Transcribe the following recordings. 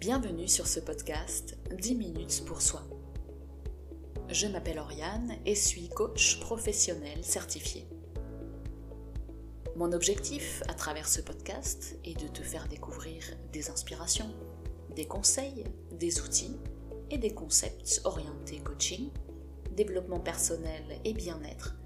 Bienvenue sur ce podcast 10 minutes pour soi. Je m'appelle Oriane et suis coach professionnel certifié. Mon objectif à travers ce podcast est de te faire découvrir des inspirations, des conseils, des outils et des concepts orientés coaching, développement personnel et bien-être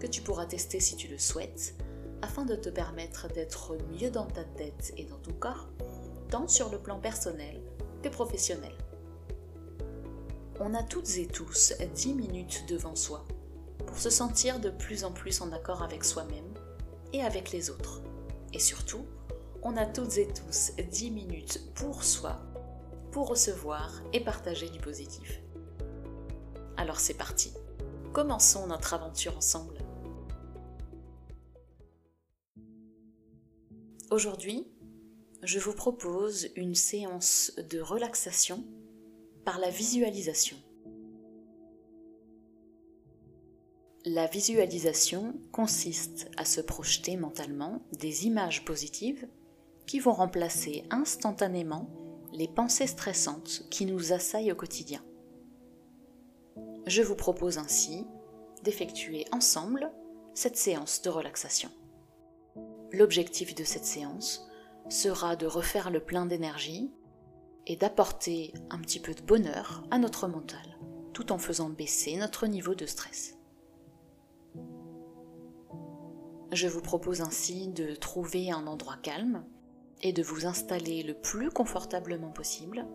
que tu pourras tester si tu le souhaites afin de te permettre d'être mieux dans ta tête et dans ton corps tant sur le plan personnel que professionnel. On a toutes et tous 10 minutes devant soi pour se sentir de plus en plus en accord avec soi-même et avec les autres. Et surtout, on a toutes et tous 10 minutes pour soi pour recevoir et partager du positif. Alors c'est parti. Commençons notre aventure ensemble. Aujourd'hui, je vous propose une séance de relaxation par la visualisation. La visualisation consiste à se projeter mentalement des images positives qui vont remplacer instantanément les pensées stressantes qui nous assaillent au quotidien. Je vous propose ainsi d'effectuer ensemble cette séance de relaxation. L'objectif de cette séance sera de refaire le plein d'énergie et d'apporter un petit peu de bonheur à notre mental, tout en faisant baisser notre niveau de stress. Je vous propose ainsi de trouver un endroit calme et de vous installer le plus confortablement possible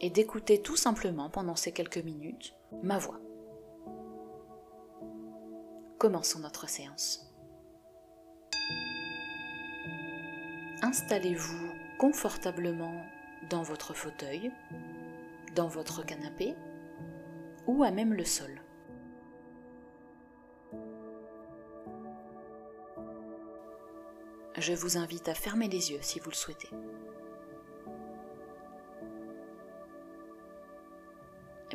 et d'écouter tout simplement pendant ces quelques minutes ma voix. Commençons notre séance. Installez-vous confortablement dans votre fauteuil, dans votre canapé ou à même le sol. Je vous invite à fermer les yeux si vous le souhaitez.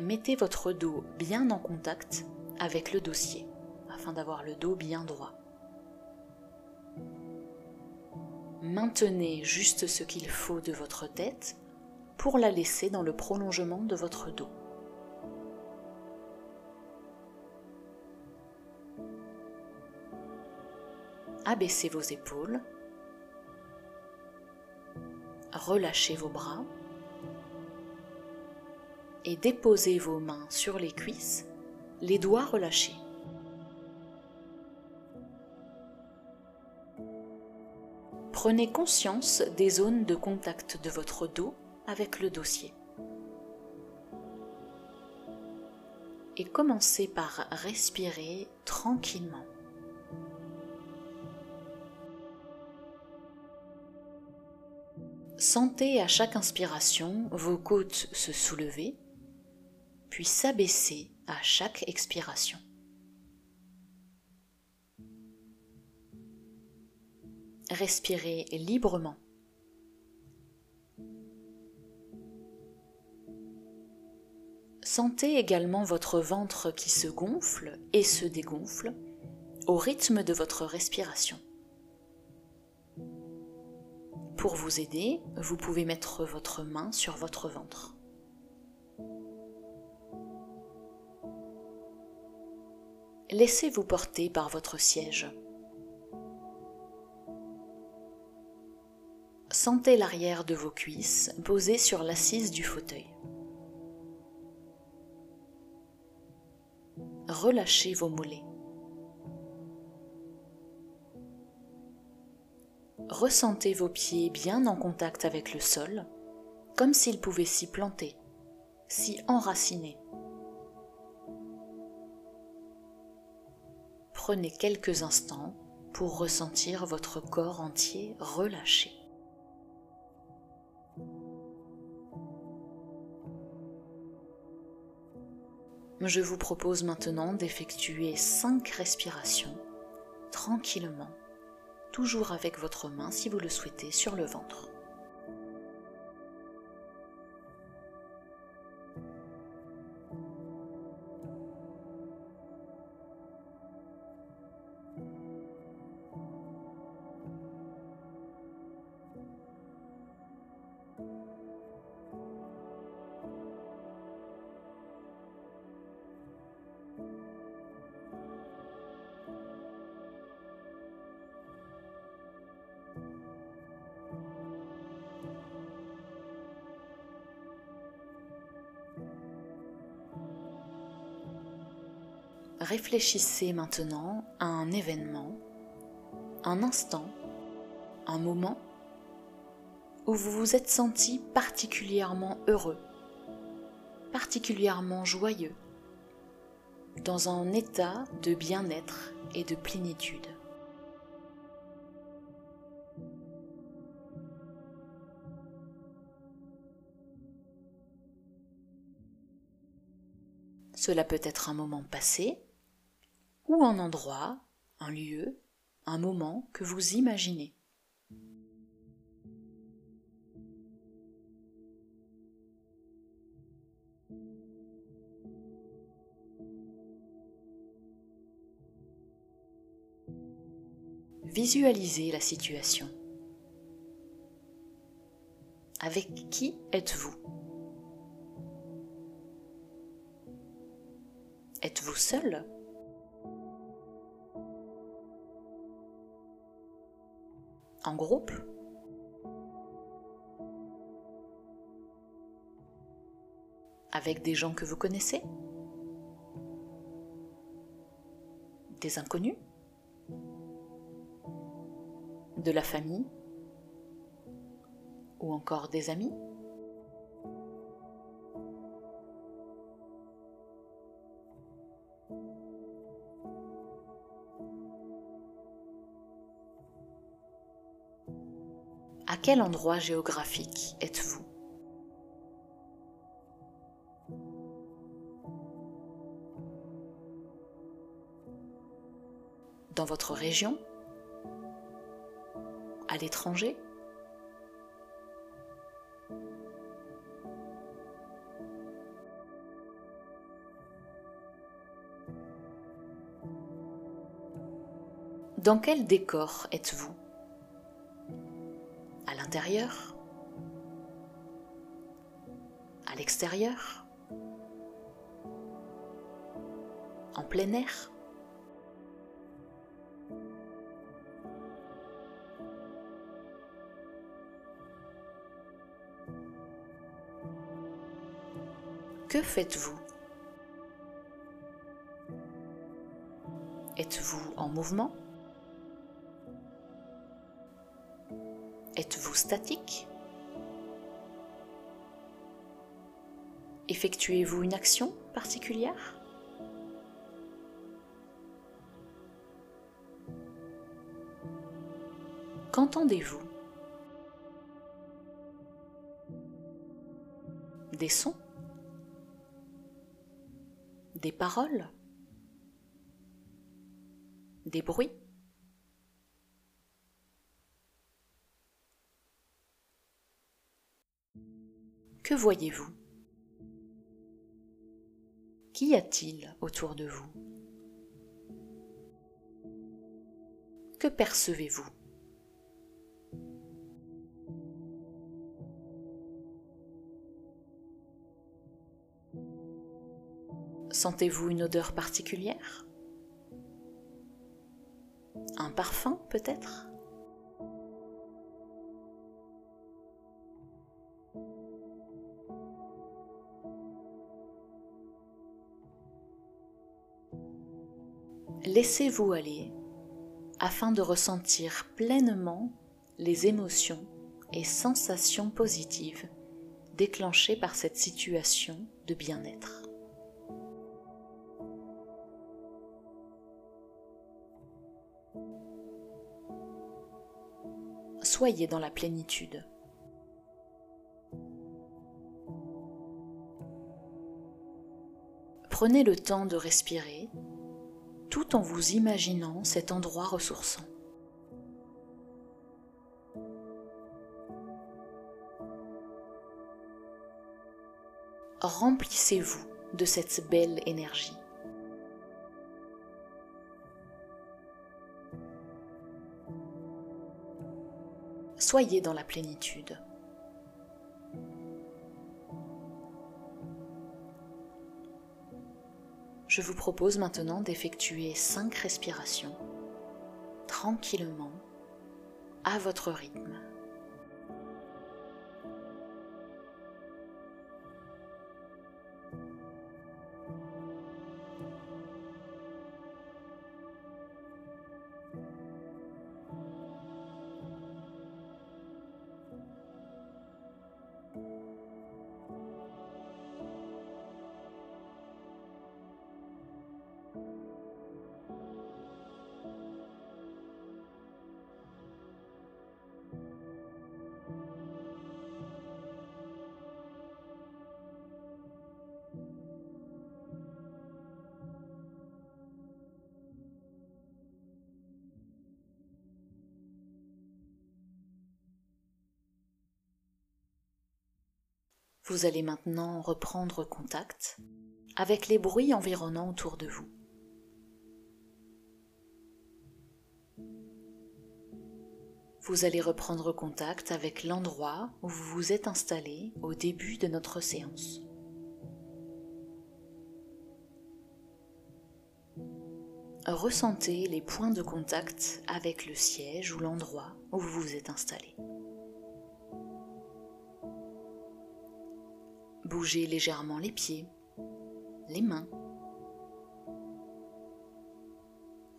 Mettez votre dos bien en contact avec le dossier afin d'avoir le dos bien droit. Maintenez juste ce qu'il faut de votre tête pour la laisser dans le prolongement de votre dos. Abaissez vos épaules, relâchez vos bras et déposez vos mains sur les cuisses, les doigts relâchés. Prenez conscience des zones de contact de votre dos avec le dossier. Et commencez par respirer tranquillement. Sentez à chaque inspiration vos côtes se soulever, puis s'abaisser à chaque expiration. Respirez librement. Sentez également votre ventre qui se gonfle et se dégonfle au rythme de votre respiration. Pour vous aider, vous pouvez mettre votre main sur votre ventre. Laissez-vous porter par votre siège. Sentez l'arrière de vos cuisses posées sur l'assise du fauteuil. Relâchez vos mollets. Ressentez vos pieds bien en contact avec le sol, comme s'ils pouvaient s'y planter, s'y enraciner. Prenez quelques instants pour ressentir votre corps entier relâché. Je vous propose maintenant d'effectuer 5 respirations tranquillement, toujours avec votre main si vous le souhaitez sur le ventre. Réfléchissez maintenant à un événement, un instant, un moment où vous vous êtes senti particulièrement heureux, particulièrement joyeux, dans un état de bien-être et de plénitude. Cela peut être un moment passé ou un endroit, un lieu, un moment que vous imaginez. Visualisez la situation. Avec qui êtes-vous? Êtes-vous seul? En groupe. Avec des gens que vous connaissez. Des inconnus. De la famille. Ou encore des amis À quel endroit géographique êtes-vous? Dans votre région? À l'étranger? Dans quel décor êtes-vous? L'intérieur À l'extérieur En plein air. Que faites-vous? Êtes-vous en mouvement? Effectuez-vous une action particulière? Qu'entendez-vous? Des sons? Des paroles? Des bruits? Que voyez-vous? Qu'y a-t-il autour de vous? Que percevez-vous? Sentez-vous une odeur particulière? Un parfum peut-être? Laissez-vous aller afin de ressentir pleinement les émotions et sensations positives déclenchées par cette situation de bien-être. Soyez dans la plénitude. Prenez le temps de respirer tout en vous imaginant cet endroit ressourçant. Remplissez-vous de cette belle énergie. Soyez dans la plénitude. Je vous propose maintenant d'effectuer cinq respirations tranquillement à votre rythme. Vous allez maintenant reprendre contact avec les bruits environnants autour de vous. Vous allez reprendre contact avec l'endroit où vous vous êtes installé au début de notre séance. Ressentez les points de contact avec le siège ou l'endroit où vous vous êtes installé. Bougez légèrement les pieds, les mains.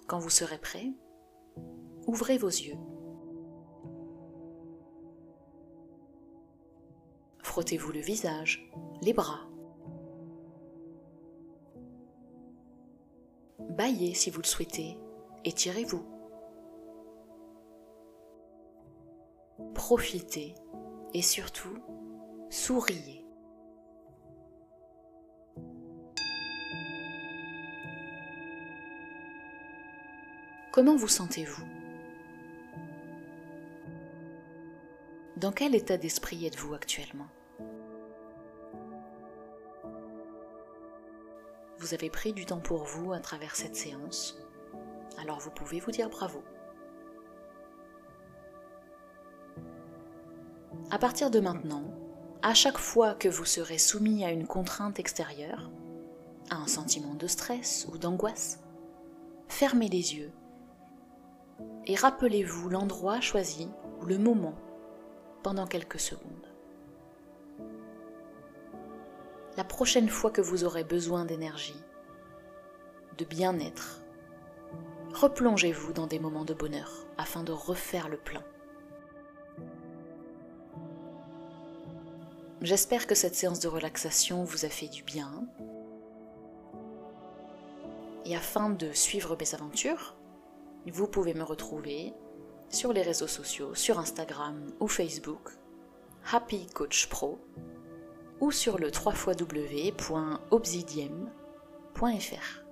Quand vous serez prêt, ouvrez vos yeux. Frottez-vous le visage, les bras. Baillez si vous le souhaitez, étirez-vous. Profitez et surtout, souriez. Comment vous sentez-vous? Dans quel état d'esprit êtes-vous actuellement? Vous avez pris du temps pour vous à travers cette séance, alors vous pouvez vous dire bravo. À partir de maintenant, à chaque fois que vous serez soumis à une contrainte extérieure, à un sentiment de stress ou d'angoisse, fermez les yeux et rappelez-vous l'endroit choisi ou le moment pendant quelques secondes. La prochaine fois que vous aurez besoin d'énergie, de bien-être, replongez-vous dans des moments de bonheur afin de refaire le plein. J'espère que cette séance de relaxation vous a fait du bien. Et afin de suivre mes aventures, vous pouvez me retrouver sur les réseaux sociaux, sur Instagram ou Facebook, Happy Coach Pro, ou sur le www.obsidiem.fr.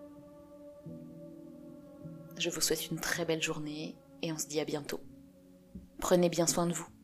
Je vous souhaite une très belle journée et on se dit à bientôt. Prenez bien soin de vous.